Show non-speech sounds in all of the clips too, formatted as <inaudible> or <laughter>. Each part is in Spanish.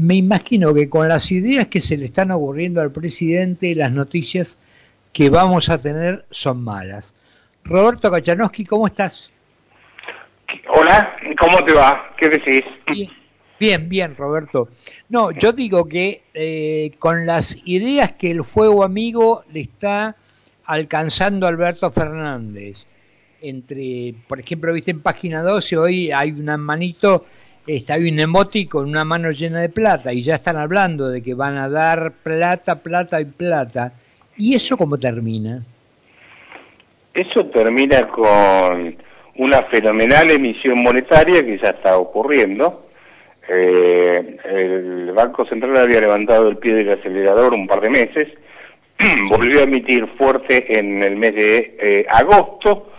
me imagino que con las ideas que se le están ocurriendo al presidente, las noticias que vamos a tener son malas. Roberto Kachanowski, ¿cómo estás? Hola, ¿cómo te va? ¿Qué decís? Bien, bien, Roberto. No, yo digo que eh, con las ideas que el fuego amigo le está alcanzando a Alberto Fernández, entre, por ejemplo, viste en página 12, hoy hay una manito, está, hay un emoti con una mano llena de plata y ya están hablando de que van a dar plata, plata y plata. ¿Y eso cómo termina? Eso termina con una fenomenal emisión monetaria que ya está ocurriendo. Eh, el Banco Central había levantado el pie del acelerador un par de meses, <clears throat> volvió a emitir fuerte en el mes de eh, agosto,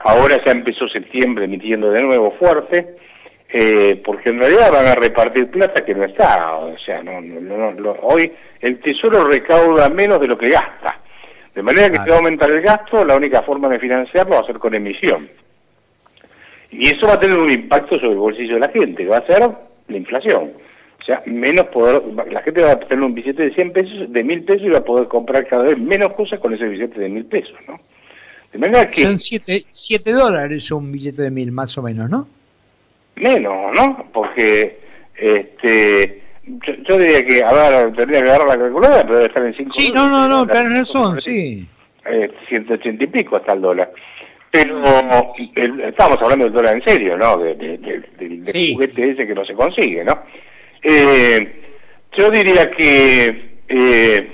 ahora ya empezó septiembre emitiendo de nuevo fuerte, eh, porque en realidad van a repartir plata que no está, o sea, no, hoy el Tesoro recauda menos de lo que gasta, de manera que si va a aumentar el gasto, la única forma de financiarlo va a ser con emisión. Y eso va a tener un impacto sobre el bolsillo de la gente, que va a ser la inflación. O sea, menos poder, la gente va a tener un billete de 100 pesos, de 1000 pesos y va a poder comprar cada vez menos cosas con ese billete de 1000 pesos, ¿no? De manera que... Son 7 dólares un billete de 1000 más o menos, ¿no? Menos, ¿no? Porque, este... Yo, diría que, a ver, tendría que agarrar la calculadora, pero debe estar en 5 Sí, no, no, no, tenés razón, sí. Eh, 180 y pico hasta el dólar. Pero estamos hablando del dólar en serio, ¿no? De, del juguete ese que no se consigue, ¿no? Eh, yo diría que eh,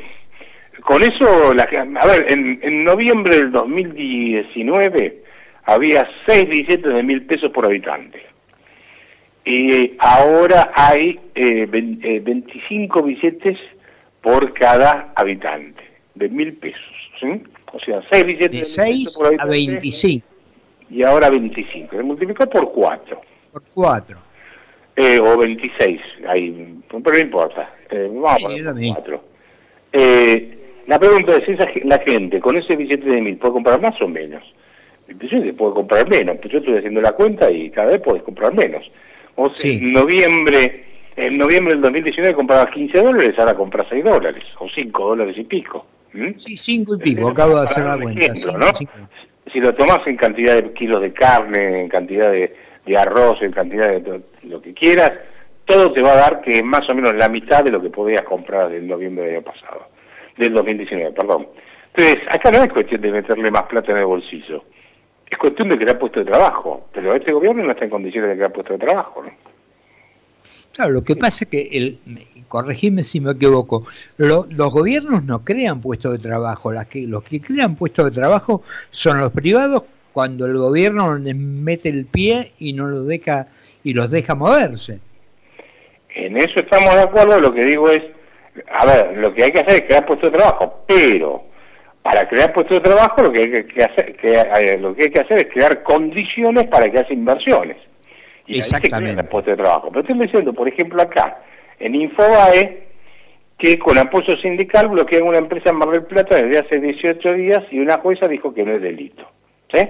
con eso, la, a ver, en, en, noviembre del 2019 había seis billetes de mil pesos por habitante. Y ahora hay eh, 25 billetes por cada habitante, de mil pesos. ¿sí? O sea, 6 billetes de 6 a 25. Y ahora 25. Se multiplicó por 4. Por 4. Eh, o 26, ahí, pero no importa. Eh, vamos a poner 4. Eh, la pregunta es, esa, la gente con ese billete de 1000 puede comprar más o menos? Yo puede comprar menos, pues yo estoy haciendo la cuenta y cada vez puedes comprar menos. O sea, en noviembre, en noviembre del 2019 comprabas 15 dólares, ahora compras 6 dólares, o 5 dólares y pico. ¿Mm? Sí, cinco y pico, acabo de hacer la cuenta. Si lo tomas en cantidad de kilos de carne, en cantidad de, arroz, en cantidad de lo que quieras, todo te va a dar que es más o menos la mitad de lo que podías comprar del noviembre del año pasado, del 2019, perdón. Entonces, acá no es cuestión de meterle más plata en el bolsillo, es cuestión de crear puestos de trabajo, pero este gobierno no está en condiciones de crear puestos de trabajo, ¿no? Claro, lo que pasa es que, el, corregime si me equivoco, los gobiernos no crean puestos de trabajo, las que, los que crean puestos de trabajo son los privados cuando el gobierno les mete el pie y no los deja y los deja moverse. En eso estamos de acuerdo, lo que digo es, a ver, lo que hay que hacer es crear puestos de trabajo, pero para crear puestos de trabajo lo que hay que, hacer, que, eh, lo que hay que hacer es crear condiciones para que haya inversiones. Y Exactamente. puestos de trabajo. Pero estoy diciendo, por ejemplo, acá, en Infobae, que con apoyo sindical bloquean una empresa en Mar del Plata desde hace 18 días y una jueza dijo que no es delito. ¿Sí?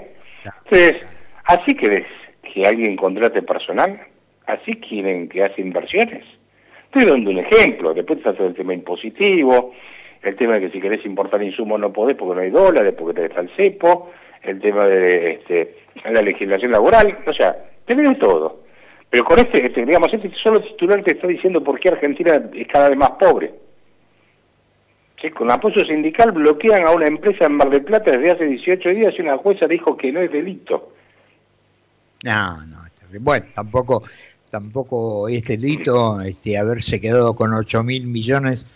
Entonces, así que que alguien contrate personal, así quieren que hace inversiones. Estoy dando un ejemplo, después está todo el tema impositivo, el tema de que si querés importar insumos no podés porque no hay dólares, porque te está el cepo, el tema de este, la legislación laboral, o sea, tenés todo. Pero con este, este, digamos, este solo titular te está diciendo por qué Argentina es cada vez más pobre. Con apoyo sindical bloquean a una empresa en Mar del Plata desde hace 18 días y una jueza dijo que no es delito. No, no, bueno, tampoco tampoco es delito este, haberse quedado con 8 mil millones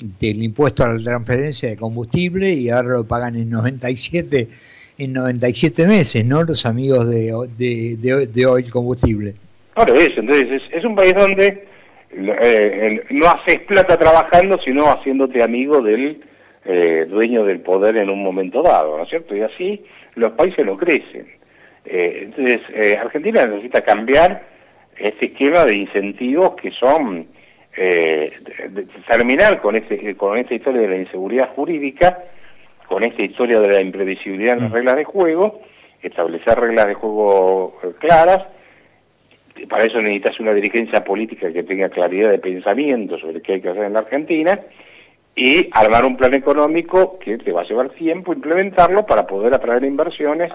del impuesto a la transferencia de combustible y ahora lo pagan en 97 en 97 meses, ¿no? Los amigos de, de, de, Oil Combustible. Claro, eso, entonces es, un país donde eh, no haces plata trabajando, sino haciéndote amigo del eh, dueño del poder en un momento dado, ¿no es cierto? Y así los países no crecen. Eh, entonces, Argentina necesita cambiar este esquema de incentivos que son terminar con, este, con esta historia de la inseguridad jurídica con esta historia de la imprevisibilidad en las mm. reglas de juego, establecer reglas de juego eh, claras, para eso necesitas una dirigencia política que tenga claridad de pensamiento sobre qué hay que hacer en la Argentina y armar un plan económico que te va a llevar tiempo implementarlo para poder atraer inversiones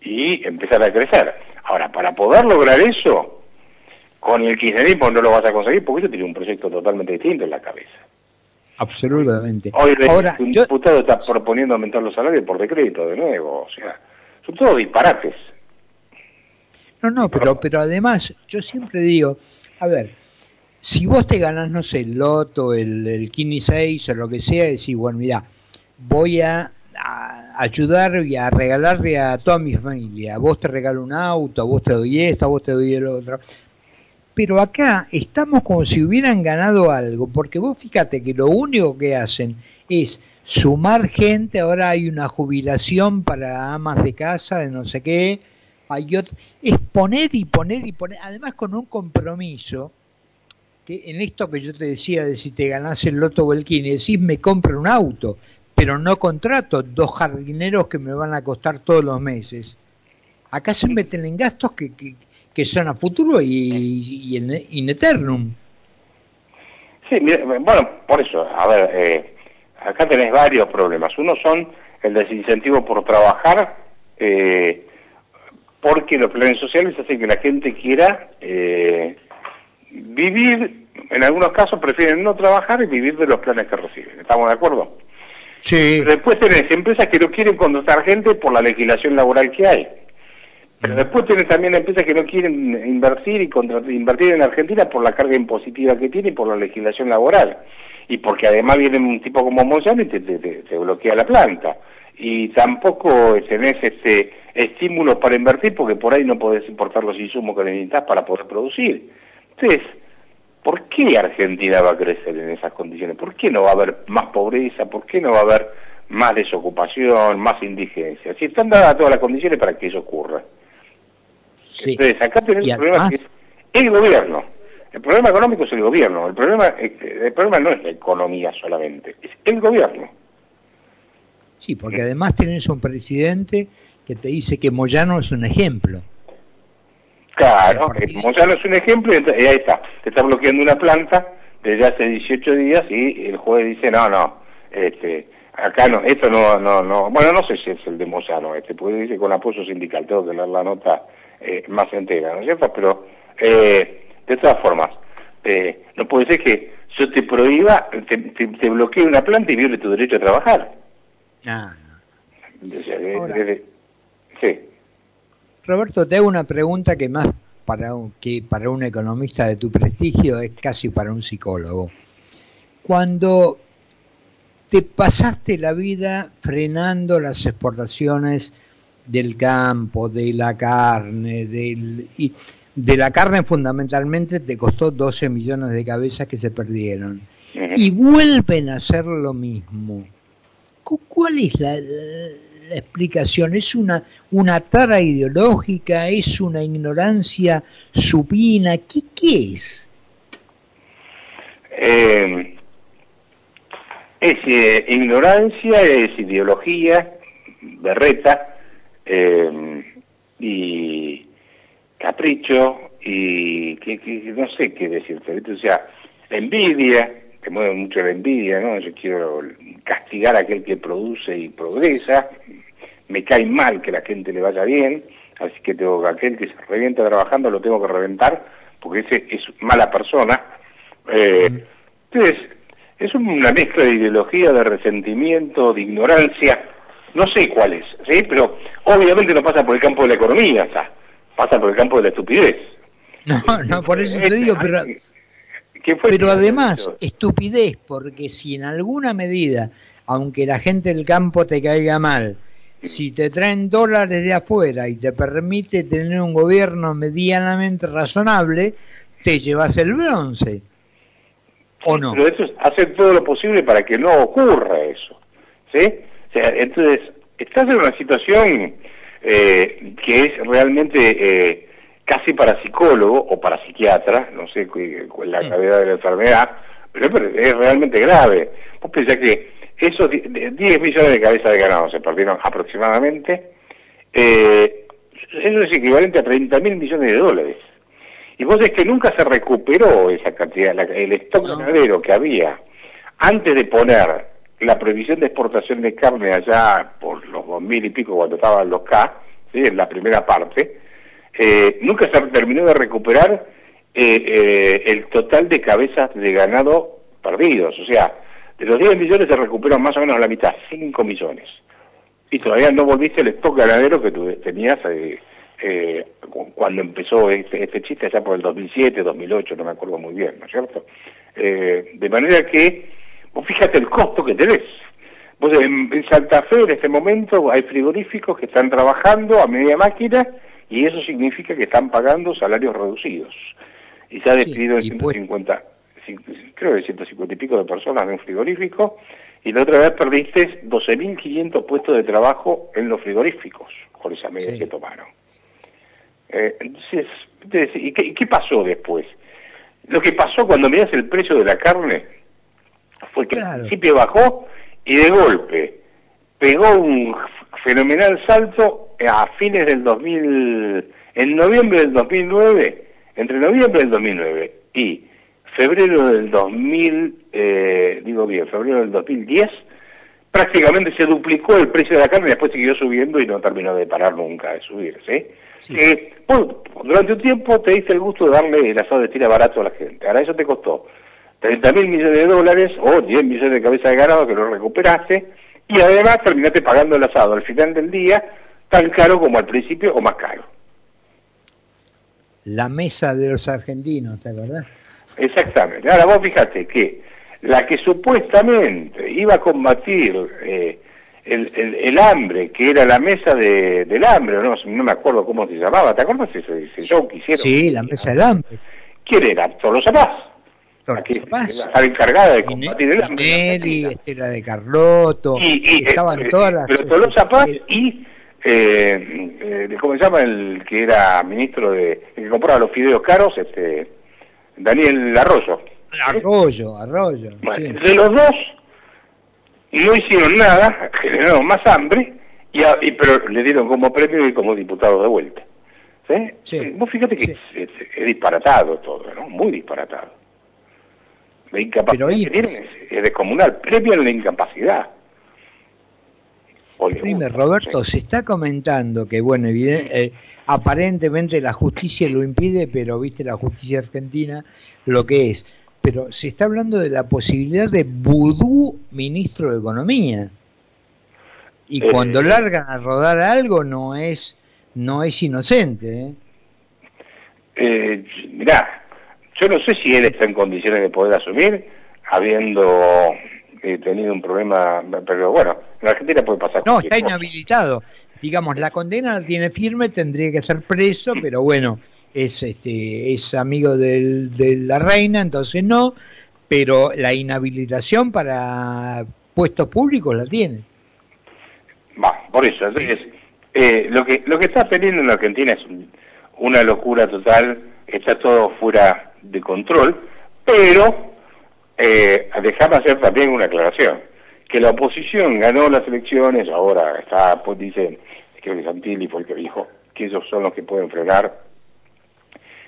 y empezar a crecer. Ahora, para poder lograr eso, con el kirchnerismo no lo vas a conseguir porque eso tiene un proyecto totalmente distinto en la cabeza. Absolutamente. Hoy Ahora, un diputado está proponiendo aumentar los salarios por decreto de nuevo, o sea, son todos disparates. No, no, pero, pero además, yo siempre digo, a ver, si vos te ganás, no sé, el loto, el, el Kini 6 o lo que sea, decís, bueno, mira, voy a, ayudar y a regalarle a toda mi familia. A vos te regalo un auto, a vos te doy esto, a vos te doy el otro. Pero acá estamos como si hubieran ganado algo, porque vos fíjate que lo único que hacen es sumar gente, ahora hay una jubilación para amas de casa, de no sé qué, hay otro, es poner y poner y poner, además con un compromiso, que en esto que yo te decía de si te ganás el loto o el kine, decís me compro un auto, pero no contrato dos jardineros que me van a costar todos los meses. Acá se meten en gastos que, que, son a futuro y, en in eternum. Sí, bueno, por eso, a ver, eh, acá tenés varios problemas. Uno son el desincentivo por trabajar, eh, porque los planes sociales hacen que la gente quiera eh, vivir, en algunos casos prefieren no trabajar y vivir de los planes que reciben. ¿Estamos de acuerdo? Sí. después tenés empresas que no quieren contratar gente por la legislación laboral que hay. Pero después tenés también empresas que no quieren invertir y invertir en Argentina por la carga impositiva que tiene y por la legislación laboral. Y porque además viene un tipo como Monsanto y te, bloquea la planta. Y tampoco tenés este estímulos para invertir porque por ahí no podés importar los insumos que necesitas para poder producir. Entonces, ¿por qué Argentina va a crecer en esas condiciones? ¿Por qué no va a haber más pobreza? ¿Por qué no va a haber más desocupación, más indigencia? Si están dadas todas las condiciones para que eso ocurra. Entonces, acá tenemos un problema que es el gobierno. El problema económico es el gobierno. El problema, el problema no es la economía solamente, es el gobierno. Sí, porque además tenés un presidente que te dice que Moyano es un ejemplo. Claro, Moyano es un ejemplo y ahí está, te está bloqueando una planta desde hace 18 días y el juez dice, no, no, este, acá no, esto no, no, no, bueno, no sé si es el de Moyano, este, porque dice con apoyo sindical, tengo que leer la nota eh, más entera, ¿no es cierto? Pero, eh, de todas formas, eh, no puede ser que yo te prohíba, te, te, bloquee una planta y viole tu derecho a trabajar. Ah, sí. Roberto, te hago una pregunta que más para un, que para un economista de tu prestigio es casi para un psicólogo. Cuando te pasaste la vida frenando las exportaciones del campo, de la carne, del, y de la carne fundamentalmente te costó 12 millones de cabezas que se perdieron. Y vuelven a hacer lo mismo. ¿Cuál es la, la explicación? ¿Es una, una tara ideológica? ¿Es una ignorancia supina? ¿Qué, qué es? Eh, es eh, ignorancia, es ideología, berreta, eh, y capricho, y que, no sé qué decirte. O sea, envidia, que mueve mucho la envidia, ¿no? Yo quiero castigar a aquel que produce y progresa, me cae mal que la gente le vaya bien, así que tengo que aquel que se revienta trabajando lo tengo que reventar, porque ese es mala persona. Eh, entonces, es una mezcla de ideología, de resentimiento, de ignorancia, no sé cuál es, ¿sí? Pero obviamente no pasa por el campo de la economía, o pasa por el campo de la estupidez. No, no, por eso te digo, pero pero además, estupidez, porque si en alguna medida, aunque la gente del campo te caiga mal, si te traen dólares de afuera y te permite tener un gobierno medianamente razonable, te llevas el bronce. ¿O no? Pero eso es hacer todo lo posible para que no ocurra eso. ¿Sí? Sea, entonces, estás en una situación eh, que es realmente eh, casi para psicólogo o para psiquiatra, no sé cuál es la gravedad de la enfermedad, pero es realmente grave. Vos pensás que esos 10 millones de cabezas de ganado se perdieron aproximadamente, eh, eso es equivalente a 30 mil millones de dólares. Y vos es que nunca se recuperó esa cantidad, el stock ganadero que había antes de poner la prohibición de exportación de carne allá por los dos mil y pico cuando estaban los K, en la primera parte, eh, nunca se terminó de recuperar eh, eh, el total de cabezas de ganado perdidos. O sea, de los 10 millones se recuperan más o menos la mitad, 5 millones. Y todavía no volviste el stock ganadero que tú tenías cuando empezó este, este, chiste allá por el 2007, 2008, no me acuerdo muy bien, ¿no es cierto? de manera que fíjate el costo que tenés. Vos en, Santa Fe en este momento hay frigoríficos que están trabajando a media máquina y eso significa que están pagando salarios reducidos. Y se ha despedido sí, 150, creo que 150 y pico de personas en un frigorífico y la otra vez perdiste 12.500 puestos de trabajo en los frigoríficos por esa medida que tomaron. Eh, entonces, ¿y qué, qué pasó después? Lo que pasó cuando miras el precio de la carne, fue que al principio bajó y de golpe pegó un fenomenal salto a fines del 2000, en noviembre del 2009, entre noviembre del 2009 y febrero del 2000, eh, digo bien, febrero del 2010, prácticamente se duplicó el precio de la carne y después siguió subiendo y no terminó de parar nunca de subir, ¿sí? durante un tiempo te diste el gusto de darle el asado de tira barato a la gente, ahora eso te costó 30 mil millones de dólares o 10 millones de cabezas de ganado que lo recuperaste y además terminaste pagando el asado al final del día tan caro como al principio o más caro. La mesa de los argentinos, ¿te acordás? Exactamente. Ahora vos fíjate que la que supuestamente iba a combatir eh, el, hambre, que era la mesa del hambre, no, no me acuerdo cómo se llamaba, ¿te acuerdas ese, ese show que hicieron? Sí, la mesa del hambre. ¿Quién era? ¿Solo Zapaz? Estaba encargada de combatir el hambre. Estela de Carlotto, y, estaban eh, todas las... Pero Tolosa Paz y, eh, eh, ¿cómo se llama? El que era ministro de... El que compraba los fideos caros, este Daniel Arroyo. Arroyo, Arroyo. De los dos no hicieron nada, <laughs> generaron más hambre, y, y, pero le dieron como premio y como diputado de vuelta. ¿Sí? sí. Vos fíjate que es, es, disparatado todo, ¿no? Muy disparatado. La incapacidad que tienen es, descomunal, previo a la incapacidad. Roberto, se está comentando que, bueno, eh, aparentemente la justicia lo impide, pero viste la justicia argentina lo que es. Pero se está hablando de la posibilidad de vudú ministro de Economía. Y eh, cuando largan a rodar algo no es no es inocente. ¿eh? Eh, mirá, yo no sé si él está en condiciones de poder asumir, habiendo eh, tenido un problema, pero bueno, en Argentina puede pasar. No, está inhabilitado. Digamos, la condena la tiene firme, tendría que ser preso, pero bueno, es este es amigo del, de la reina, entonces no, pero la inhabilitación para puestos públicos la tiene. Va, por eso, entonces, eh, lo que lo que está teniendo en Argentina es una locura total, está todo fuera de control, pero eh, hacer también una aclaración, que la oposición ganó las elecciones, ahora está, pues dicen, creo que Santilli fue el que dijo que ellos son los que pueden frenar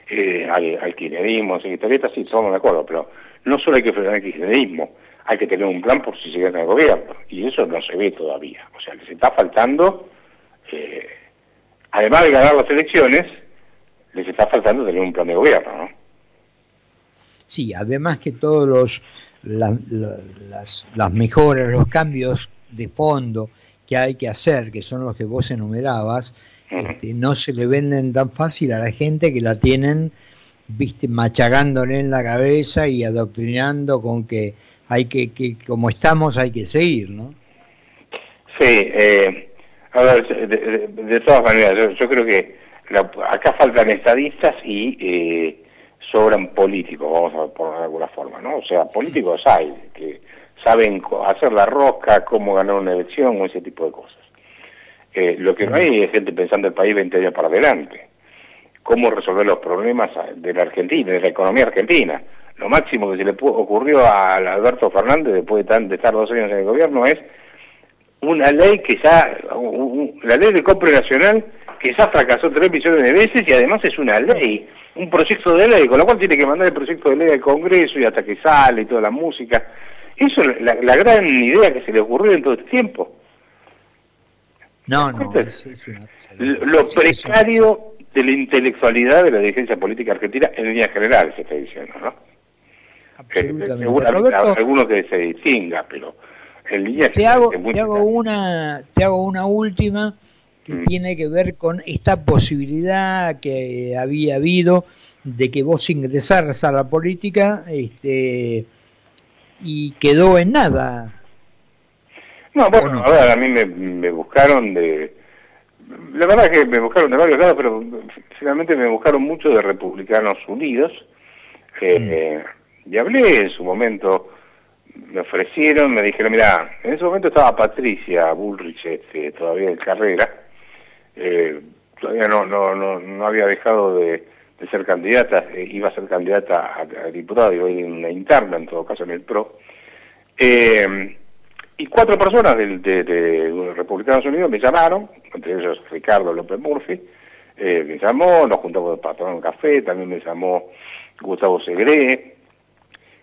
eh, al, al kirchnerismo, secretarieta, sí, estamos de acuerdo, pero no solo hay que frenar el kirchnerismo, hay que tener un plan por si se gana el gobierno, y eso no se ve todavía, o sea, les está faltando, eh, además de ganar las elecciones, les está faltando tener un plan de gobierno, ¿no? Sí, además que todos los las, las mejoras, los cambios de fondo que hay que hacer, que son los que vos enumerabas, este, no se le venden tan fácil a la gente que la tienen, viste, machagándole en la cabeza y adoctrinando con que hay que, que como estamos hay que seguir, ¿no? Sí, eh, a ver, de, todas maneras, yo, creo que acá faltan estadistas y eh, sobran políticos, vamos a poner de alguna forma, ¿no? O sea, políticos hay que saben hacer la rosca, cómo ganar una elección o ese tipo de cosas. Eh, lo que no hay es gente pensando el país 20 años para adelante. Cómo resolver los problemas de la Argentina, de la economía argentina. Lo máximo que se le ocurrió a Alberto Fernández después de, estar dos años en el gobierno es una ley que ya, la ley de compra nacional que ya fracasó tres millones de veces y además es una ley, un proyecto de ley, con lo cual tiene que mandar el proyecto de ley al Congreso y hasta que sale y toda la música. Eso es la, gran idea que se le ocurrió en todo este tiempo. No, no. lo precario de la intelectualidad de la dirigencia política argentina en línea general, se está diciendo, ¿no? Absolutamente. algunos que se distinga, pero en línea te hago, te hago una Te hago una última que mm. tiene que ver con esta posibilidad que había habido de que vos ingresaras a la política este, y quedó en nada. No, bueno, a ver, a mí me buscaron de la verdad es que me buscaron de varios lados, pero finalmente me buscaron mucho de Republicanos Unidos. Eh, mm. y hablé en su momento, me ofrecieron, me dijeron, mira, en ese momento estaba Patricia Bullrich este, todavía en carrera, eh, todavía no, no, no, no había dejado de, ser candidata, eh, iba a ser candidata a, diputado, y hoy en una interna, en todo caso en el PRO. Eh, y cuatro personas de, de, Republicanos Unidos me llamaron, entre ellos Ricardo López Murphy, eh, me llamó, nos juntamos para tomar un café, también me llamó Gustavo Segre,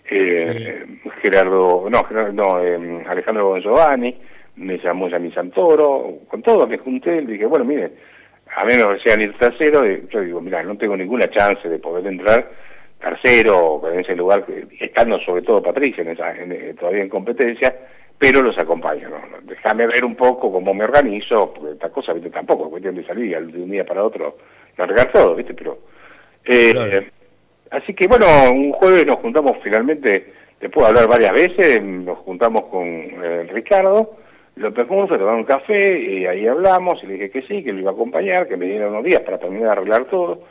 eh, Gerardo, no, Gerardo, no eh, Alejandro Giovanni, me llamó Yami Santoro, con todos me junté y dije, bueno, mire, a menos que sean ir tercero, yo digo, mira, no tengo ninguna chance de poder entrar tercero en ese lugar, estando sobre todo Patricia en esa, todavía en competencia, pero los acompaño. ¿no? Déjame ver un poco cómo me organizo, porque esta cosa, ¿viste? tampoco es cuestión de salir de un día para otro, largar todo, ¿viste? Pero, eh, Así que bueno, un jueves nos juntamos finalmente, después de hablar varias veces, nos juntamos con eh, Ricardo, lo pegamos a tomar un café y ahí hablamos y le dije que sí, que lo iba a acompañar, que me dieron unos días para terminar de arreglar todo.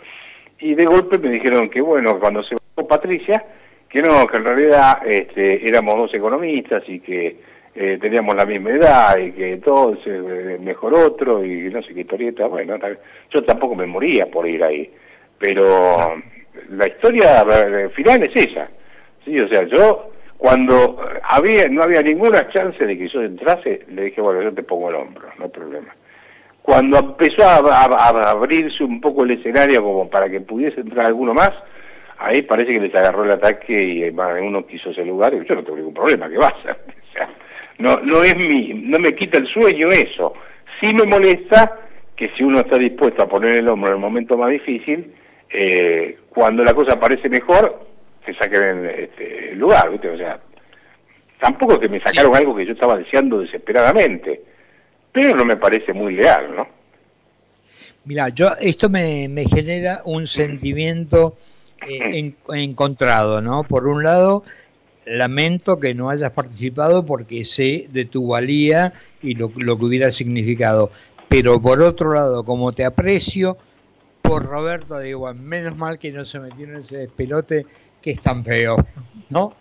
Y de golpe me dijeron que bueno, cuando se bajó Patricia, que no, que en realidad este, éramos dos economistas y que eh, teníamos la misma edad y que todo eh, mejor otro y no sé qué historieta, bueno, yo tampoco me moría por ir ahí, pero la historia final es esa, sí, o sea, yo cuando había no había ninguna chance de que yo entrase, le dije, bueno, yo te pongo el hombro, no hay problema. Cuando empezó a, abrirse un poco el escenario como para que pudiese entrar alguno más, ahí parece que les agarró el ataque y uno quiso ese lugar y yo no tengo ningún problema, que vaya. <laughs> No, no es mi, no me quita el sueño eso. Sí me molesta que si uno está dispuesto a poner el hombro en el momento más difícil, eh, cuando la cosa parece mejor, se saquen este, el lugar, ¿viste? O sea, tampoco que me sacaron algo que yo estaba deseando desesperadamente, pero no me parece muy leal, ¿no? Mira, yo esto me, me genera un sentimiento eh, encontrado, ¿no? Por un lado, lamento que no hayas participado porque sé de tu valía y lo, lo que hubiera significado. Pero por otro lado, como te aprecio, por Roberto, digo, menos mal que no se metió en ese pelote que es tan feo, ¿no?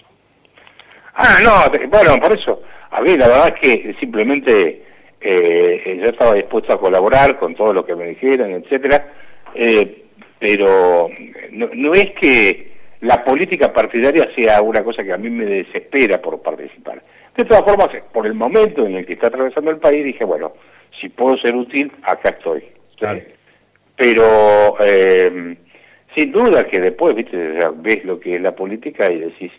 Ah, no, bueno, por eso, a ver, la verdad es que simplemente eh, yo estaba dispuesto a colaborar con todo lo que me dijeran, etcétera, eh, pero no, no es que la política partidaria sea una cosa que a mí me desespera por participar. De todas formas, por el momento en el que está atravesando el país, dije, bueno, si puedo ser útil, acá estoy. Pero eh, sin duda que después, viste, ves lo que es la política y decís,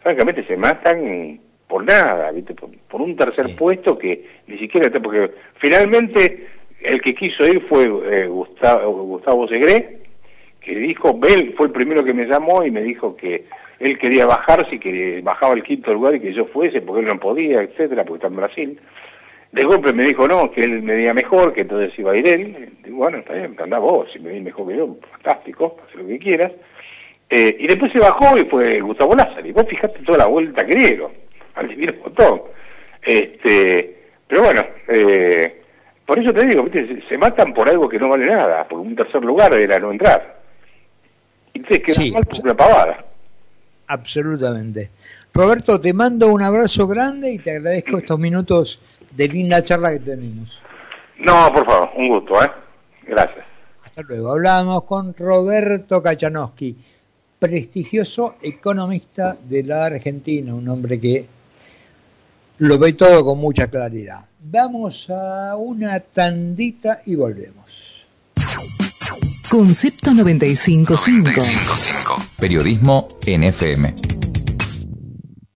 francamente se matan por nada, viste, por, un tercer puesto que ni siquiera, porque finalmente el que quiso ir fue eh, Gustavo, Gustavo Segre, que dijo, Bell fue el primero que me llamó y me dijo que él quería bajar, si que bajaba el quinto lugar y que yo fuese, porque él no podía, etcétera, porque está en Brasil. De golpe me dijo, no, que él me veía mejor, que entonces iba a ir él. Digo, bueno, está bien, anda vos, si me veis mejor que yo, fantástico, haz lo que quieras. Eh, y después se bajó y fue Gustavo Lázaro. Y vos fijate toda la vuelta que dieron, al divino botón. Este, pero bueno, eh, por eso te digo, se, se matan por algo que no vale nada, por un tercer lugar era no entrar. Sí, Absolutamente. Roberto, te mando un abrazo grande y te agradezco <clears throat> estos minutos de linda charla que tenemos. No, por favor, un gusto, ¿eh? Gracias. Hasta luego. Hablamos con Roberto Kachanowski, prestigioso economista de la Argentina, un hombre que lo ve todo con mucha claridad. Vamos a una tandita y volvemos. Concepto 955. 955. Periodismo en FM.